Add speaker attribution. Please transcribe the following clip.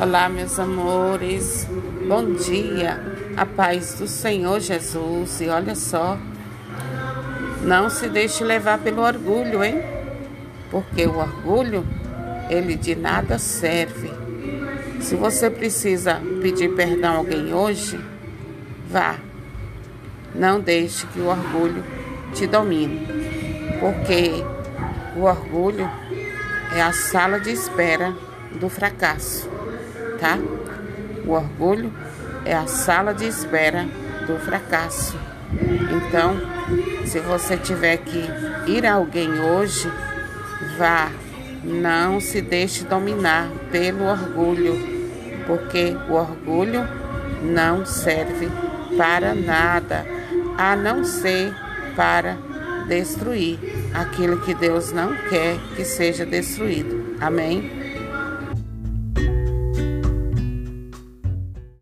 Speaker 1: Olá, meus amores, bom dia, a paz do Senhor Jesus. E olha só, não se deixe levar pelo orgulho, hein? Porque o orgulho, ele de nada serve. Se você precisa pedir perdão a alguém hoje, vá. Não deixe que o orgulho te domine, porque o orgulho é a sala de espera do fracasso tá? O orgulho é a sala de espera do fracasso. Então, se você tiver que ir a alguém hoje, vá. Não se deixe dominar pelo orgulho, porque o orgulho não serve para nada, a não ser para destruir aquilo que Deus não quer que seja destruído. Amém?